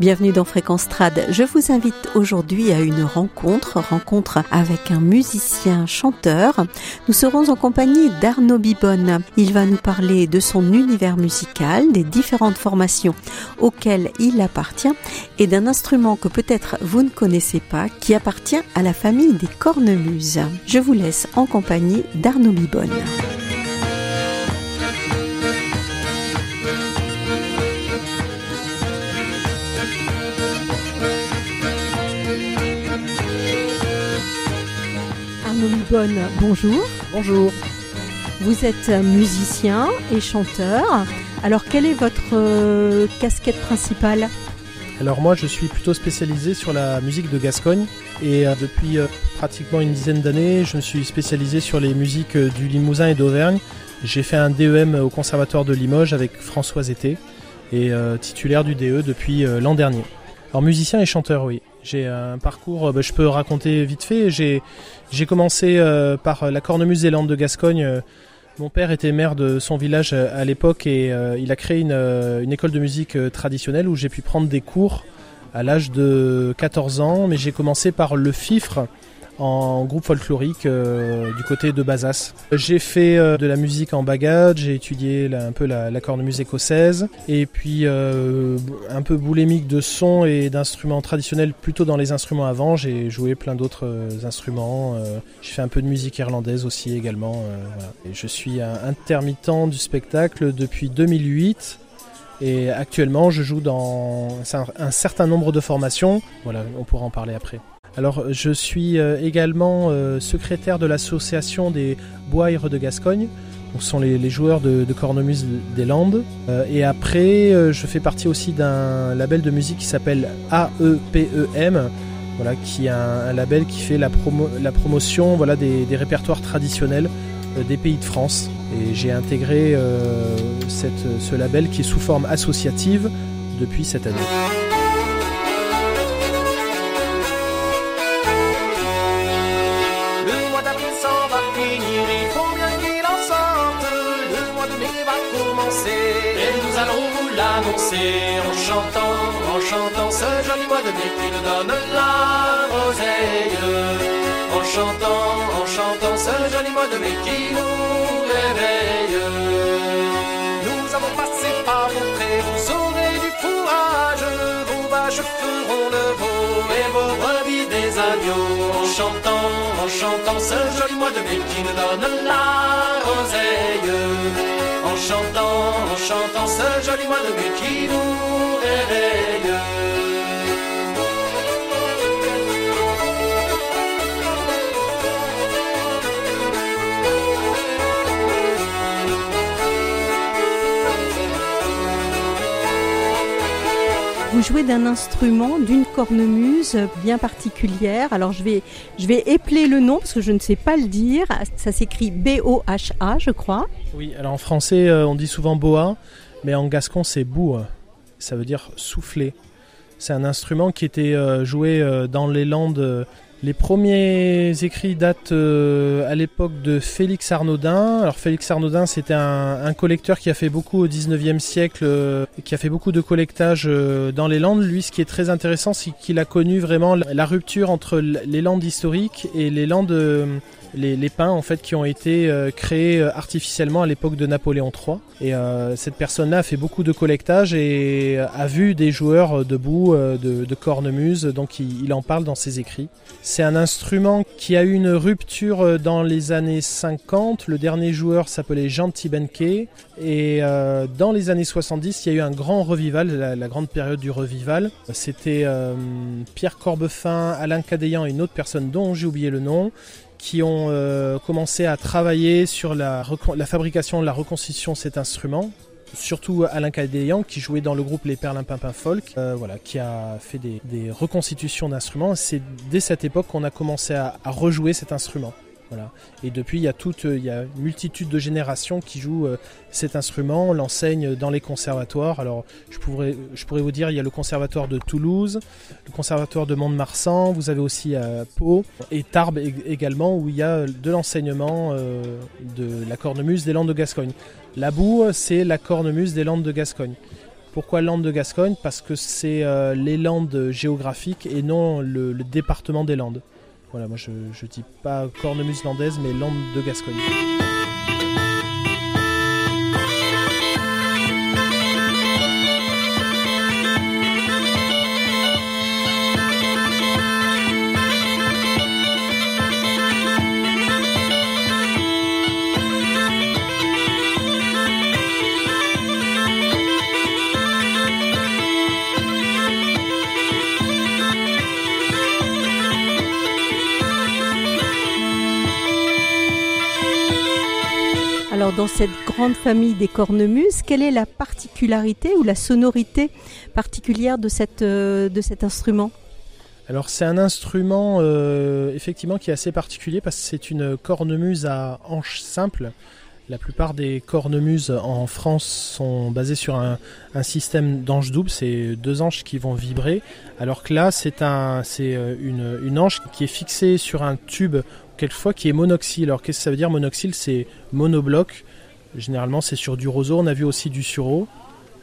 Bienvenue dans Fréquence Trad. Je vous invite aujourd'hui à une rencontre, rencontre avec un musicien chanteur. Nous serons en compagnie d'Arnaud Bibonne. Il va nous parler de son univers musical, des différentes formations auxquelles il appartient et d'un instrument que peut-être vous ne connaissez pas qui appartient à la famille des cornemuses. Je vous laisse en compagnie d'Arnaud Bibonne. Bonjour. Bonjour. Vous êtes musicien et chanteur. Alors, quelle est votre euh, casquette principale? Alors moi je suis plutôt spécialisé sur la musique de Gascogne et euh, depuis euh, pratiquement une dizaine d'années je me suis spécialisé sur les musiques du Limousin et d'Auvergne. J'ai fait un DEM au Conservatoire de Limoges avec François Été et titulaire du DE depuis l'an dernier. Alors musicien et chanteur oui. J'ai un parcours, euh, bah, je peux raconter vite fait. J'ai commencé euh, par la cornemuse zélande de Gascogne. euh, Mon père était maire de son village euh, à l'époque et euh, il a créé une, euh, une école de musique euh, traditionnelle où j'ai pu prendre des cours à l'âge de 14 ans, mais j'ai commencé par le FIFRE en groupe folklorique euh, du côté de Bazas. J'ai fait euh, de la musique en bagage, j'ai étudié un peu la, la cornemuse écossaise et puis euh, un peu boulémique de son et d'instruments traditionnels plutôt dans les instruments avant. J'ai joué plein d'autres instruments. j'ai fait un peu de musique irlandaise aussi également. Et je suis intermittent du spectacle depuis 2008. Et actuellement, je joue dans un certain nombre de formations. Voilà, on pourra en parler après. Alors, je suis euh, également euh, secrétaire de l'association des Boires de Gascogne. Donc, ce sont les, joueurs de, cornemuse des Landes. Euh, et après, euh, je fais partie aussi d'un label de musique qui s'appelle AEPEM. Voilà, qui est un, label qui fait la, promo- la promotion voilà, des, répertoires traditionnels euh, des pays de France. Et j'ai intégré euh, cette, ce label qui est sous forme associative depuis cette année. En chantant, en chantant ce joli mois de mai qui nous donne la roseille. En chantant, en chantant ce joli mois de mai qui nous réveille. Nous avons passé par vos prés, vous aurez du fourrage, vos vaches feront le veau et vos brebis des agneaux. En chantant, en chantant ce joli mois de mai qui nous donne la roseille. En chantant, en chantant ce joli mois de mai Jouez d'un instrument, d'une cornemuse bien particulière. Alors je vais, je vais épeler le nom parce que je ne sais pas le dire. Ça s'écrit B-O-H-A, je crois. Oui, alors en français, euh, on dit souvent boa, mais en gascon, c'est boua. Ça veut dire souffler. C'est un instrument qui était euh, joué euh, dans les Landes. Les premiers écrits datent euh, à l'époque de Félix Arnaudin. Alors Félix Arnaudin, c'était un, collecteur qui a fait beaucoup au 19e siècle, euh, qui a fait beaucoup de collectage euh, dans les Landes. Lui, ce qui est très intéressant, c'est qu'il a connu vraiment la, rupture entre les Landes historiques et les Landes les, les pins en fait qui ont été créés artificiellement à l'époque de Napoléon III. Et cette personne-là a fait beaucoup de collectage et a vu des joueurs debout de, de cornemuse, donc il en parle dans ses écrits. C'est un instrument qui a eu une rupture euh, dans les années 50. Le dernier joueur s'appelait Jean Tibenke. Et euh, dans les années 70, il y a eu un grand revival, la, grande période du revival. C'était euh, Pierre Corbefin, Alain Cadéan et une autre personne dont j'ai oublié le nom qui ont commencé à travailler sur la, la fabrication, la reconstitution de cet instrument. Surtout Alain Cadéan qui jouait dans le groupe Les Perlimpinpins Folk, euh, voilà, qui a fait des, reconstitutions d'instruments. C'est dès cette époque qu'on a commencé à rejouer cet instrument. Et depuis, il y a toute, il y a une multitude de générations qui jouent euh, cet instrument, on l'enseigne dans les conservatoires. Alors, je pourrais, je pourrais vous dire, il y a le conservatoire de Toulouse, le conservatoire de Mont-de-Marsan, vous avez aussi à Pau et Tarbes ég- également, où il y a de l'enseignement euh, de la cornemuse des Landes de Gascogne. La boue, c'est la cornemuse des Landes de Gascogne. Pourquoi Landes de Gascogne? Parce que c'est euh, les Landes géographiques et non le département des Landes. Voilà, moi je, je dis pas cornemuse landaise, mais Landes de Gascogne. Alors dans cette grande famille des cornemuses, quelle est la particularité ou la sonorité particulière de, cette, euh, de cet instrument? Alors c'est un instrument euh, effectivement qui est assez particulier parce que c'est une cornemuse à hanche simple. La plupart des cornemuses en France sont basées sur un, un système d'anches doubles, c'est deux anches qui vont vibrer, alors que là c'est un, euh, une, une anche qui est fixée sur un tube quelquefois qui est monoxyle. Alors qu'est-ce que ça veut dire monoxyle C'est monobloc. Généralement c'est sur du roseau, on a vu aussi du sureau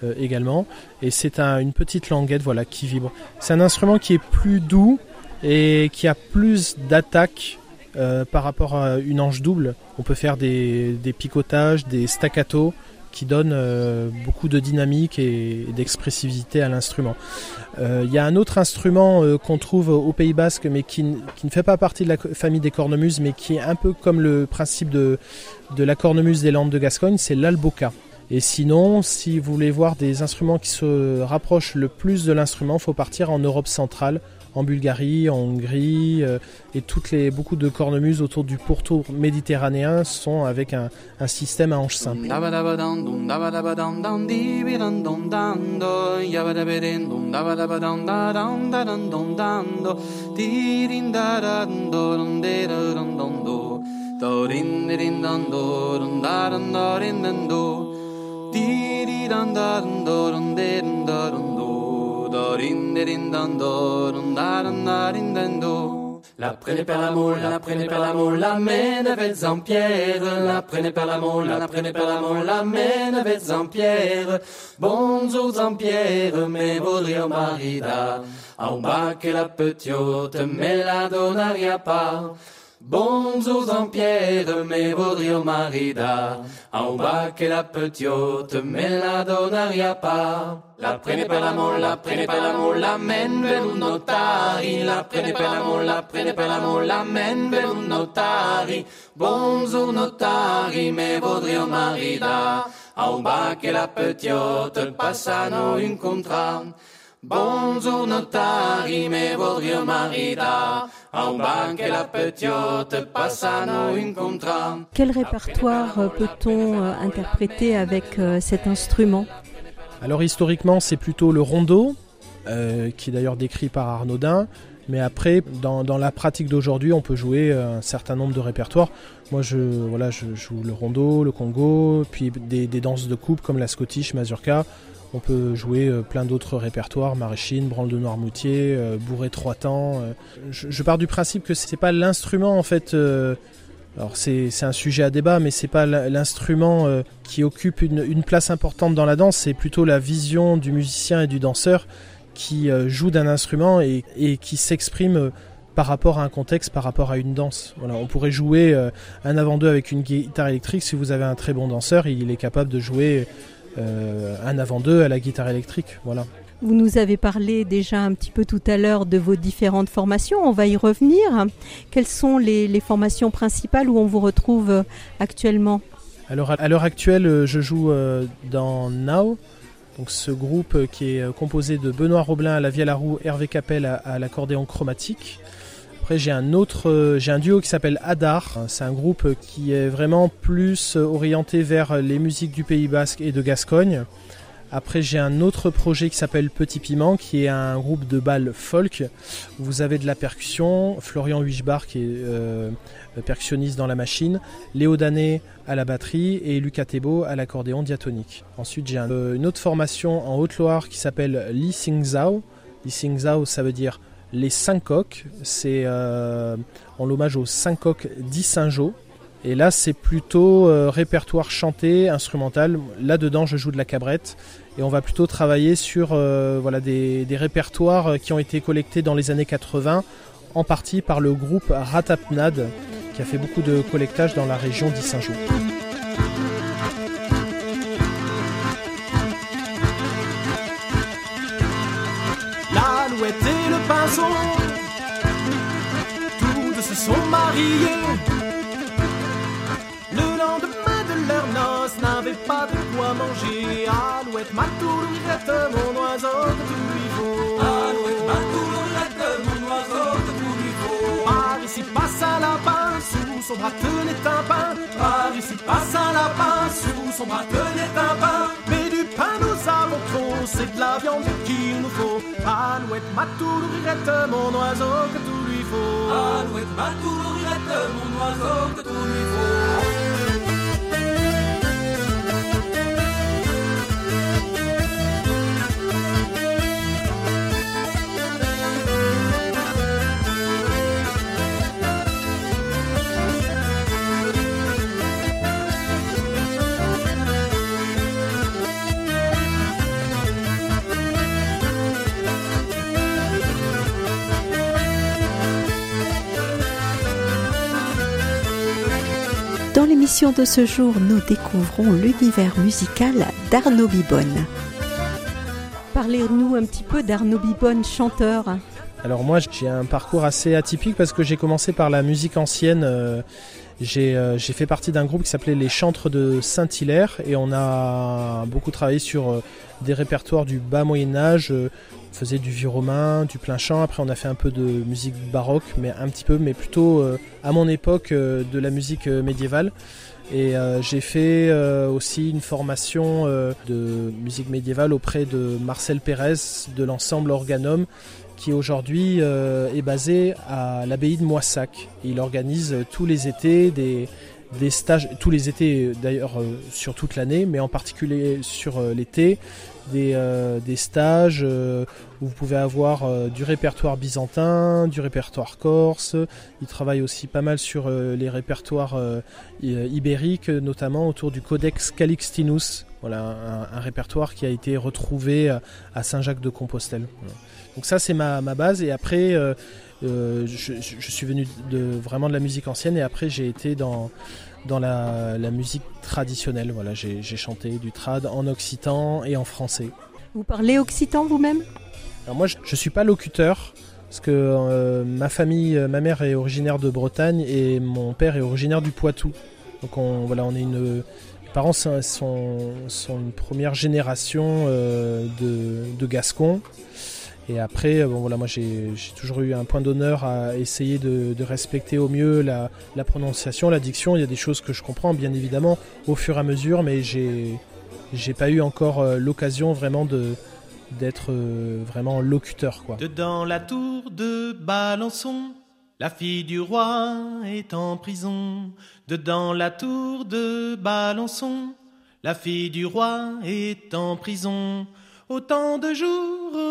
euh, également, et c'est un- une petite languette voilà qui vibre. C'est un instrument qui est plus doux et qui a plus d'attaque euh, par rapport à une anche double. On peut faire des, des picotages, des staccato qui donnent euh, beaucoup de dynamique et, d'expressivité à l'instrument. Euh, Il y a un autre instrument euh, qu'on trouve au Pays Basque, mais qui, ne fait pas partie de la famille des cornemuses, mais qui est un peu comme le principe de, de la cornemuse des Landes de Gascogne, c'est l'alboca. Et sinon, si vous voulez voir des instruments qui se rapprochent le plus de l'instrument, il faut partir en Europe centrale, en Bulgarie, en Hongrie, euh, et toutes les, beaucoup de cornemuses autour du pourtour méditerranéen sont avec un, un système à hanches simples. La prenez per la la prenez per la moule, la menevez en pierre. La prenez per la la prenez per la moule, la menevez en pierre. Bonjour en pierre, mais vaudrio marida. En bas que la petite, mais la pas. Bonjour en pierre, mais vaudrio marida. En bas que la petite, mais la donaria pas. La prenez per la moule, la prenez per la moule, la men venut notari. La prenez per la moule, la prenez per la moule, la men venut notari. Bonjour notari, mais vaudrio marida. En bas que la petite, passano un contrat. Bonjour notari, mais vaudrio marida. En bas que la petite, passano un contrat. Quel répertoire euh, peut-on euh, interpréter avec euh, cet instrument? Alors historiquement, c'est plutôt le rondo, euh, qui est d'ailleurs décrit par Arnaudin. Mais après, dans, dans la pratique d'aujourd'hui, on peut jouer un certain nombre de répertoires. Moi, je, voilà, je joue le rondo, le congo, puis des, des danses de coupe comme la scottish, mazurka. On peut jouer euh, plein d'autres répertoires, maraîchine, branle de noirmoutier, euh, bourré trois temps. euh. Je, pars du principe que c'est pas l'instrument en fait. alors c'est un sujet à débat, mais c'est pas l'instrument qui occupe une, place importante dans la danse, c'est plutôt la vision du musicien et du danseur qui joue d'un instrument et, et qui s'exprime par rapport à un contexte, par rapport à une danse. Voilà, on pourrait jouer un avant-deux avec une guitare électrique. Si vous avez un très bon danseur, il est capable de jouer un avant-deux à la guitare électrique. Voilà. Vous nous avez parlé déjà un petit peu tout à l'heure de vos différentes formations, on va y revenir. Quelles sont les, les formations principales où on vous retrouve euh, actuellement? Alors à l'heure actuelle, euh, je joue euh, dans Now, donc ce groupe euh, qui est euh, composé de Benoît Roblin à la vielle à roue, Hervé Capel à, à l'accordéon chromatique. Après j'ai un autre, j'ai un duo qui s'appelle Adar. C'est un groupe qui est vraiment plus orienté vers les musiques du Pays Basque et de Gascogne. Après, j'ai un autre projet qui s'appelle Petit Piment, qui est un groupe de balles folk. Vous avez de la percussion, Florian Huichbar qui est euh, percussionniste dans la machine, Léo Danet à la batterie et Lucas Thébault à l'accordéon diatonique. Ensuite, j'ai euh, une autre formation en Haute-Loire qui s'appelle Li Sing Zhao. Li Sing Zhao, ça veut dire les cinq coqs. C'est euh, en l'hommage aux cinq coqs d'Issingeau. Et là, c'est plutôt répertoire chanté, instrumental. Là-dedans, je joue de la cabrette et on va plutôt travailler sur euh, voilà, des, répertoires euh, qui ont été collectés dans les années 80, en partie par le groupe Ratapnad, qui a fait beaucoup de collectage dans la région d'Issingeau. Le pinceau, tous se sont mariés. pas de quoi manger. Alouette, matoulouette, mon oiseau lui faut. Alouette, matoulouette, mon oiseau lui faut. Par ici passe un lapin, sous son bras tenait un pain. Par ici passe un lapin, sous son bras tenait un pain. Mais du pain nous avons trop, c'est de la viande qu'il nous faut. Alouette, matoulouette, mon oiseau que tout lui faut. Alouette, matoulouette, mon oiseau que tout lui faut. L'émission de ce jour, nous découvrons l'univers musical d'Arnaud Bibonne. Parlez-nous un petit peu d'Arnaud Bibonne, chanteur. Alors moi j'ai un parcours assez atypique parce que j'ai commencé par la musique ancienne. Euh, euh, j'ai fait partie d'un groupe qui s'appelait les Chantres de Saint-Hilaire et on a beaucoup travaillé sur euh, des répertoires du bas Moyen Âge, on faisait du vieux romain, du plein chant. Après, on a fait un peu de musique baroque, mais un petit peu, mais plutôt euh, à mon époque euh, de la musique euh, médiévale. Et j'ai fait aussi une formation de musique médiévale auprès de Marcel Pérez de l'ensemble Organum, qui aujourd'hui est basé à l'abbaye de Moissac. il organise tous les étés des, stages, tous les étés d'ailleurs sur toute l'année, mais en particulier sur l'été, des, euh, stages euh, où vous pouvez avoir euh, du répertoire byzantin, du répertoire corse. Il travaille aussi pas mal sur les répertoires ibériques, notamment autour du Codex Calixtinus, voilà, un, répertoire qui a été retrouvé à Saint-Jacques-de-Compostelle. Donc ça c'est ma, ma, base et après je, je, suis venu de, vraiment de la musique ancienne et après j'ai été dans dans la, musique traditionnelle. Voilà, j'ai chanté du trad en occitan et en français. Vous parlez occitan vous-même? Alors moi, je ne suis pas locuteur parce que euh, ma famille, euh, ma mère est originaire de Bretagne et mon père est originaire du Poitou. Donc on, voilà, on est une, mes parents sont, sont, une première génération euh, de, de Gascons. Et après, euh, bon, voilà, moi j'ai toujours eu un point d'honneur à essayer de, respecter au mieux la, prononciation, la diction. Il y a des choses que je comprends bien évidemment au fur et à mesure, mais j'ai j'ai pas eu encore euh, l'occasion vraiment d'être euh, vraiment locuteur quoi. Dedans la tour de Balançon, la fille du roi est en prison. Dedans la tour de Balançon, la fille du roi est en prison. Autant de jours,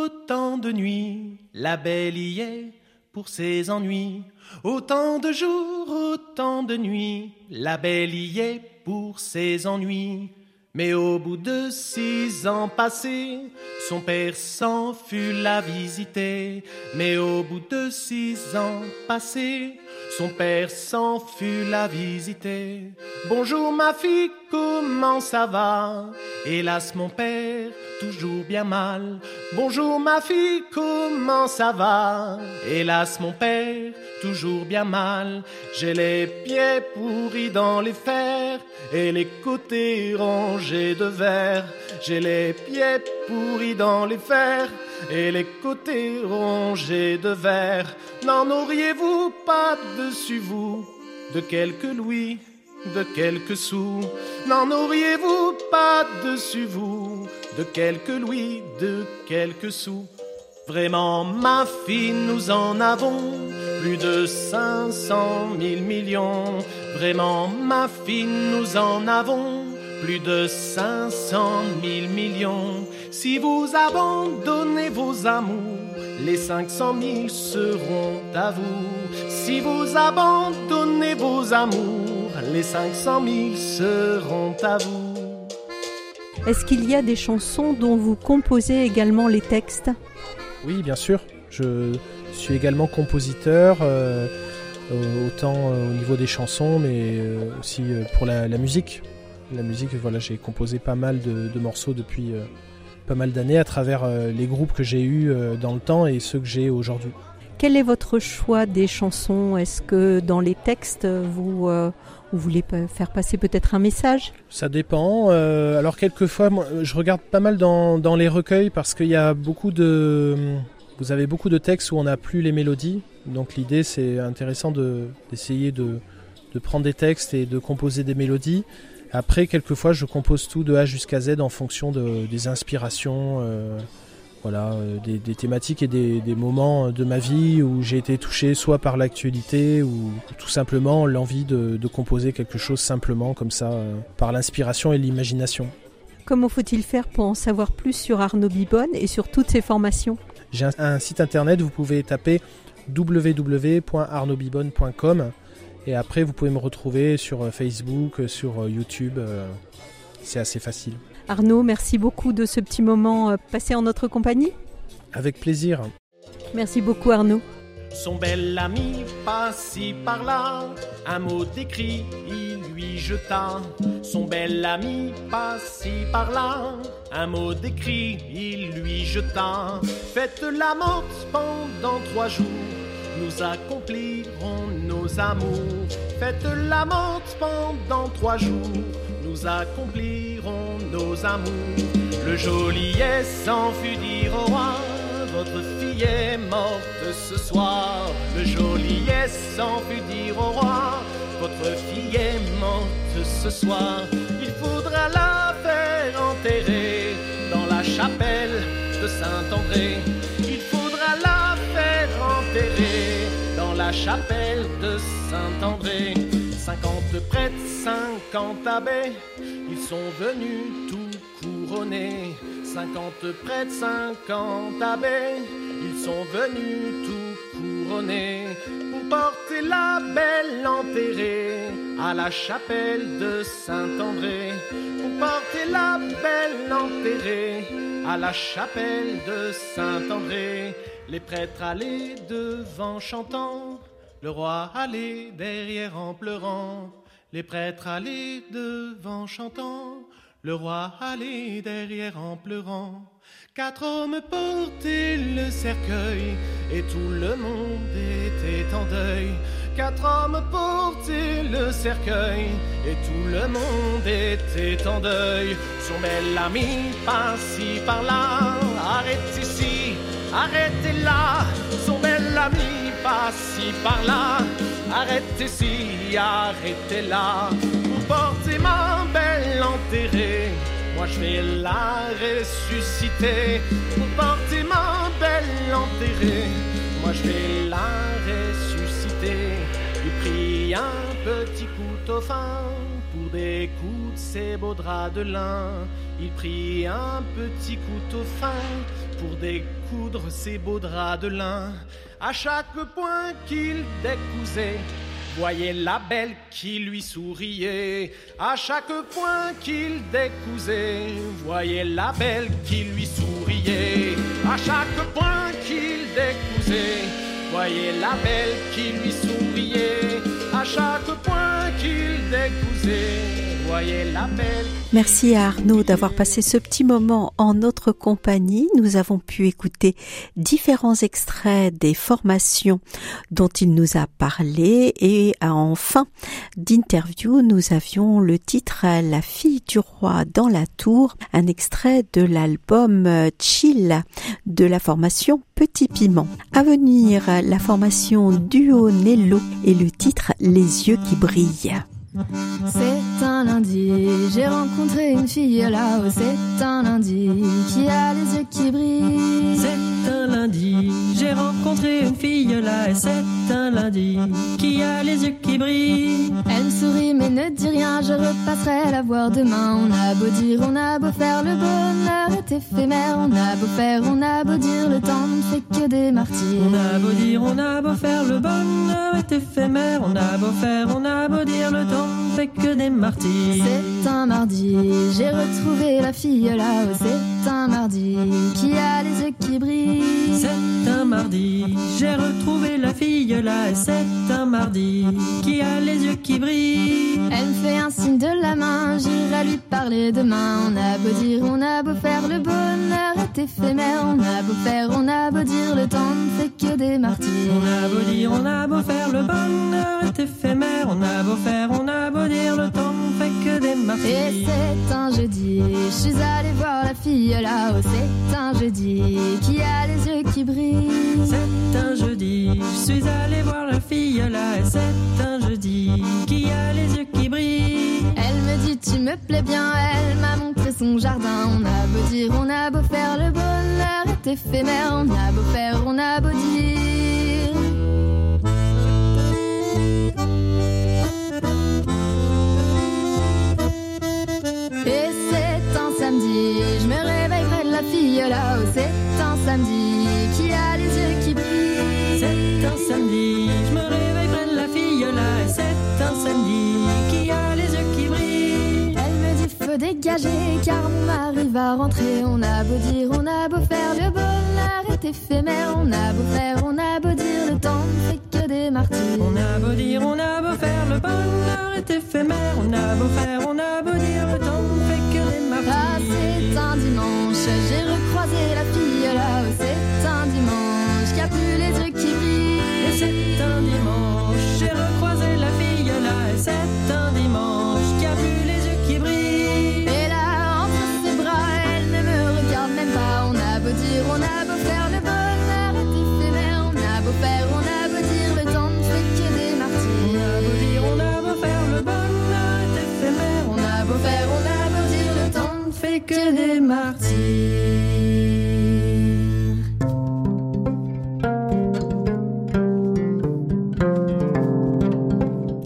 de nuits, la belle y est pour ses ennuis. Autant de jours, autant de nuits, la belle y est pour ses ennuis. Mais au bout de six ans passés, son père s'en fut la visiter. Mais au bout de six ans passés, son père s'en fut la visiter. Bonjour ma fille, comment ça va? Hélas mon père, toujours bien mal. Bonjour ma fille, comment ça va? Hélas mon père, toujours bien mal. J'ai les pieds pourris dans les fers et les côtés rangés de verre. J'ai les pieds pourris dans les fers et les côtés rongés de verre. N'en auriez-vous pas dessus vous? De quelques louis, de quelques sous N'en auriez-vous pas dessus vous? De quelques louis, de quelques sous Vraiment, ma fille, nous en avons plus de 500 000 millions. Vraiment, ma fille, nous en avons plus de 500 000 millions. Si vous abandonnez vos amours, les 500 000 seront à vous. Si vous abandonnez vos amours, les 500 000 seront à vous. Est-ce qu'il y a des chansons dont vous composez également les textes? Oui, bien sûr. Je suis également compositeur, euh, euh, autant euh, au niveau des chansons, mais aussi pour la, musique. La musique, voilà, j'ai composé pas mal de, morceaux depuis pas mal d'années à travers les groupes que j'ai eus dans le temps et ceux que j'ai aujourd'hui. Quel est votre choix des chansons? Est-ce que dans les textes, vous, vous voulez faire passer peut-être un message? Ça dépend. alors quelquefois, moi, je regarde pas mal dans, dans les recueils parce qu'il y a beaucoup de vous avez beaucoup de textes où on n'a plus les mélodies, donc l'idée c'est intéressant d'essayer de, prendre des textes et de composer des mélodies. Après, quelquefois, je compose tout de A jusqu'à Z en fonction des inspirations, euh, voilà, euh, des, thématiques et des, moments de ma vie où j'ai été touché soit par l'actualité ou tout simplement l'envie de, composer quelque chose simplement comme ça, euh, par l'inspiration et l'imagination. Comment faut-il faire pour en savoir plus sur Arnaud Bibonne et sur toutes ses formations? J'ai un, site internet, vous pouvez taper www.arnobibonne.com et après vous pouvez me retrouver sur euh, Facebook, euh, sur euh, YouTube. C'est assez facile. Arnaud, merci beaucoup de ce petit moment passé en notre compagnie. Avec plaisir. Merci beaucoup Arnaud. Son bel ami par-ci par-là, un mot d'écrit il lui jeta. Son bel ami par-ci par-là, un mot d'écrit il lui jeta. Faites la morte pendant trois jours, nous accomplirons nos amours. Faites la morte pendant trois jours, nous accomplirons nos amours. Le geôlier s'enfuit dire au roi votre fille est morte ce soir. Le geôlier s'en fut dire au roi, votre fille est morte ce soir. Il faudra la faire enterrer dans la chapelle de Saint-André. Saint-André. Cinquante prêtres, cinquante abbés, ils sont venus tout couronnés Cinquante prêtres, cinquante abbés, ils sont venus tout couronnés pour porter la belle enterrée à la chapelle de Saint-André. Pour porter la belle enterrée à la chapelle de Saint-André. Les prêtres allaient devant chantant, le roi allait derrière en pleurant. Les prêtres allaient devant chantant, le roi allait derrière en pleurant. Quatre hommes portaient le cercueil et tout le monde était en deuil. Quatre hommes portaient le cercueil et tout le monde était en deuil. Son bel ami par-ci par-là, arrête ici, arrêtez là. Ami par-ci par-là, arrête ici, arrêtez là. Vous portez ma belle enterrée moi je vais la ressusciter pour porter ma belle enterrée. Moi je vais la ressusciter. Il prit un petit couteau fin pour découdre ses beaux draps de lin. Il prit un petit couteau fin pour découdre ses beaux draps de lin. À chaque point qu'il décousait, voyait la belle qui lui souriait. À chaque point qu'il décousait, voyait la belle qui lui souriait. À chaque point qu'il décousait, voyait la belle qui lui souriait. à chaque point qu'il Merci à Arnaud d'avoir passé ce petit moment en notre compagnie. Nous avons pu écouter différents extraits des formations dont il nous a parlé et en fin d'interview, nous avions le titre La fille du roi dans la tour, un extrait de l'album Chill de la formation Petit Piment. À venir, la formation Duo Nello et le titre Les yeux qui brillent. C'est un lundi, j'ai rencontré une fille là-haut. C'est un lundi qui a les yeux qui brillent. C'est un lundi, j'ai rencontré une fille là et c'est un lundi qui a les yeux qui brillent. Elle me sourit mais ne dit rien, je repasserai la voir demain. On a beau dire, on a beau faire, le bonheur est éphémère. On a beau faire, on a beau dire, le temps ne fait que des martyrs. On a beau dire, on a beau faire, le bonheur est éphémère. On a beau faire, on a beau dire, le temps que des martyrs. C'est un mardi, j'ai retrouvé la fille là-haut. C'est un mardi qui a les yeux qui brillent. C'est un mardi, j'ai retrouvé la fille là et c'est un mardi qui a les yeux qui brillent. Elle me fait un signe de la main, j'irai lui parler demain. On a beau dire, on a beau faire, le bonheur est éphémère. On a beau faire, on a beau dire, le temps ne fait que des martyrs. On a beau dire, on a beau faire, le bonheur est éphémère. On a beau faire, on a beau dire, le temps ne fait que des martyrs. Et c'est un jeudi, je suis allée voir la fille C'est un jeudi qui a les yeux qui brillent. C'est un jeudi, je suis allée voir la fille là et c'est un jeudi qui a les yeux qui brillent. Elle me dit tu me plais bien, elle m'a montré son jardin. On a beau dire, on a beau faire, le bonheur est éphémère. On a beau faire, on a beau dire. Car mon mari va rentrer. On a beau dire, on a beau faire, le bonheur est éphémère. On a beau faire, on a beau dire, le temps ne fait que des martyrs. On a beau dire, on a beau faire, le bonheur est éphémère. On a beau faire, on a beau dire, le temps ne fait que des Ah, martyrs. c'est un dimanche, j'ai recroisé la que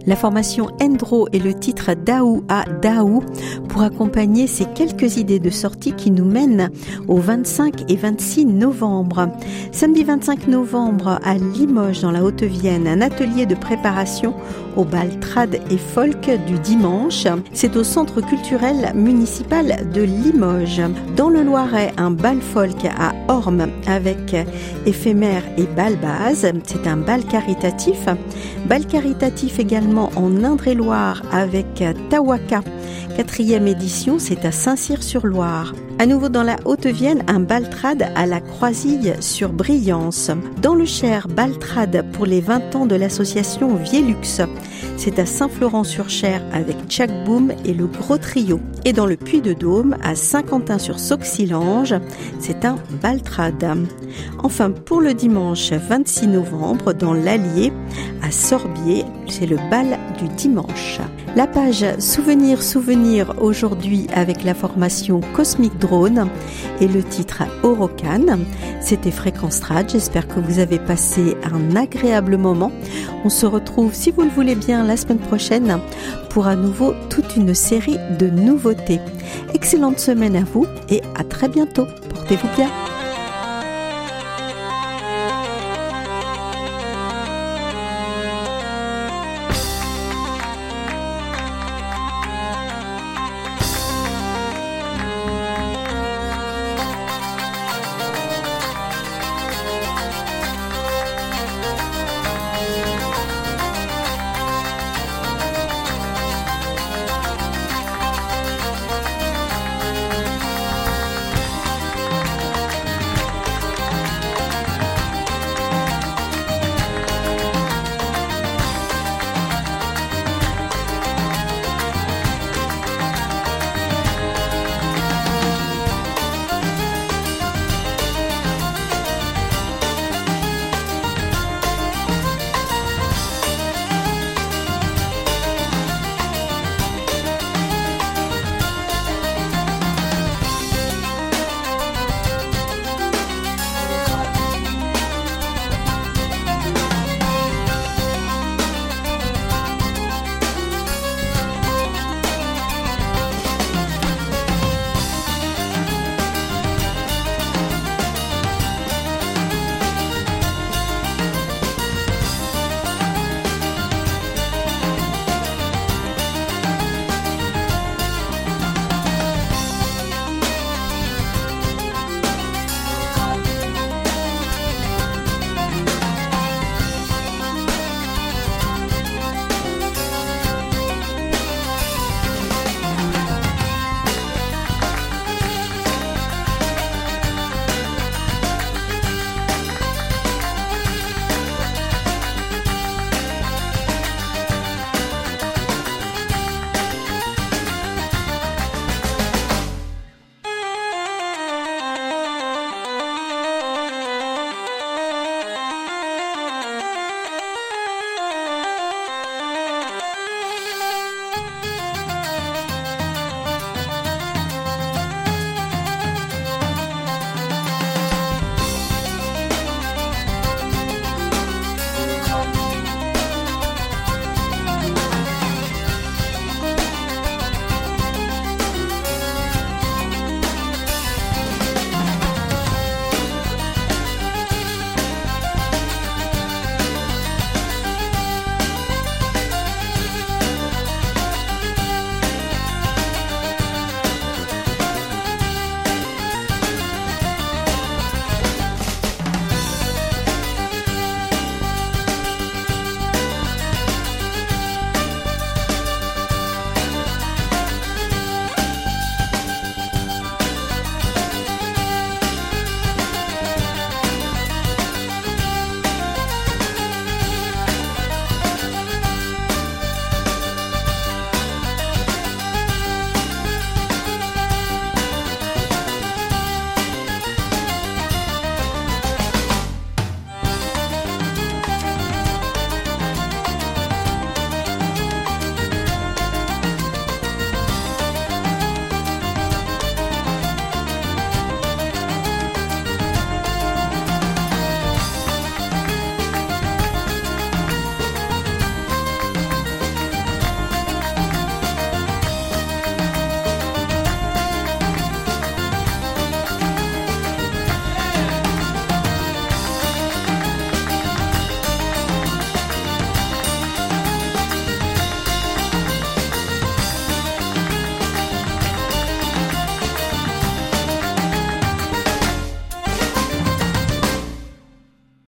La formation Endro et le titre Daou à Daou pour accompagner ces quelques idées de sortie qui nous mènent au 25 et 26 novembre. Samedi 25 novembre à Limoges dans la Haute-Vienne, un atelier de préparation au bal trad et folk du dimanche. C'est au centre culturel municipal de Limoges. Dans le Loiret, un bal folk à Orme avec éphémère et bal base. C'est un bal caritatif. Bal caritatif également en Indre-et-Loire avec Tawaka. Quatrième édition, c'est à Saint-Cyr-sur-Loire. À nouveau dans la Haute-Vienne, un baltrad à la Croisille sur Briance. Dans le Cher, baltrad pour les 20 ans de l'association Viellux. C'est à Saint-Florent-sur-Cher avec Tchak Boom et le Gros Trio. Et dans le Puy-de-Dôme, à Saint-Quentin-sur-Sauxilange, c'est un baltrad. Enfin, pour le dimanche 26 novembre, dans l'Allier, à Sorbier, c'est le bal du dimanche. La page Souvenir Souvenir aujourd'hui avec la formation Cosmic Et le titre Orocan. C'était Fréquence. J'espère que vous avez passé un agréable moment. On se retrouve, si vous le voulez bien, la semaine prochaine pour à nouveau toute une série de nouveautés. Excellente semaine à vous et à très bientôt. Portez-vous bien.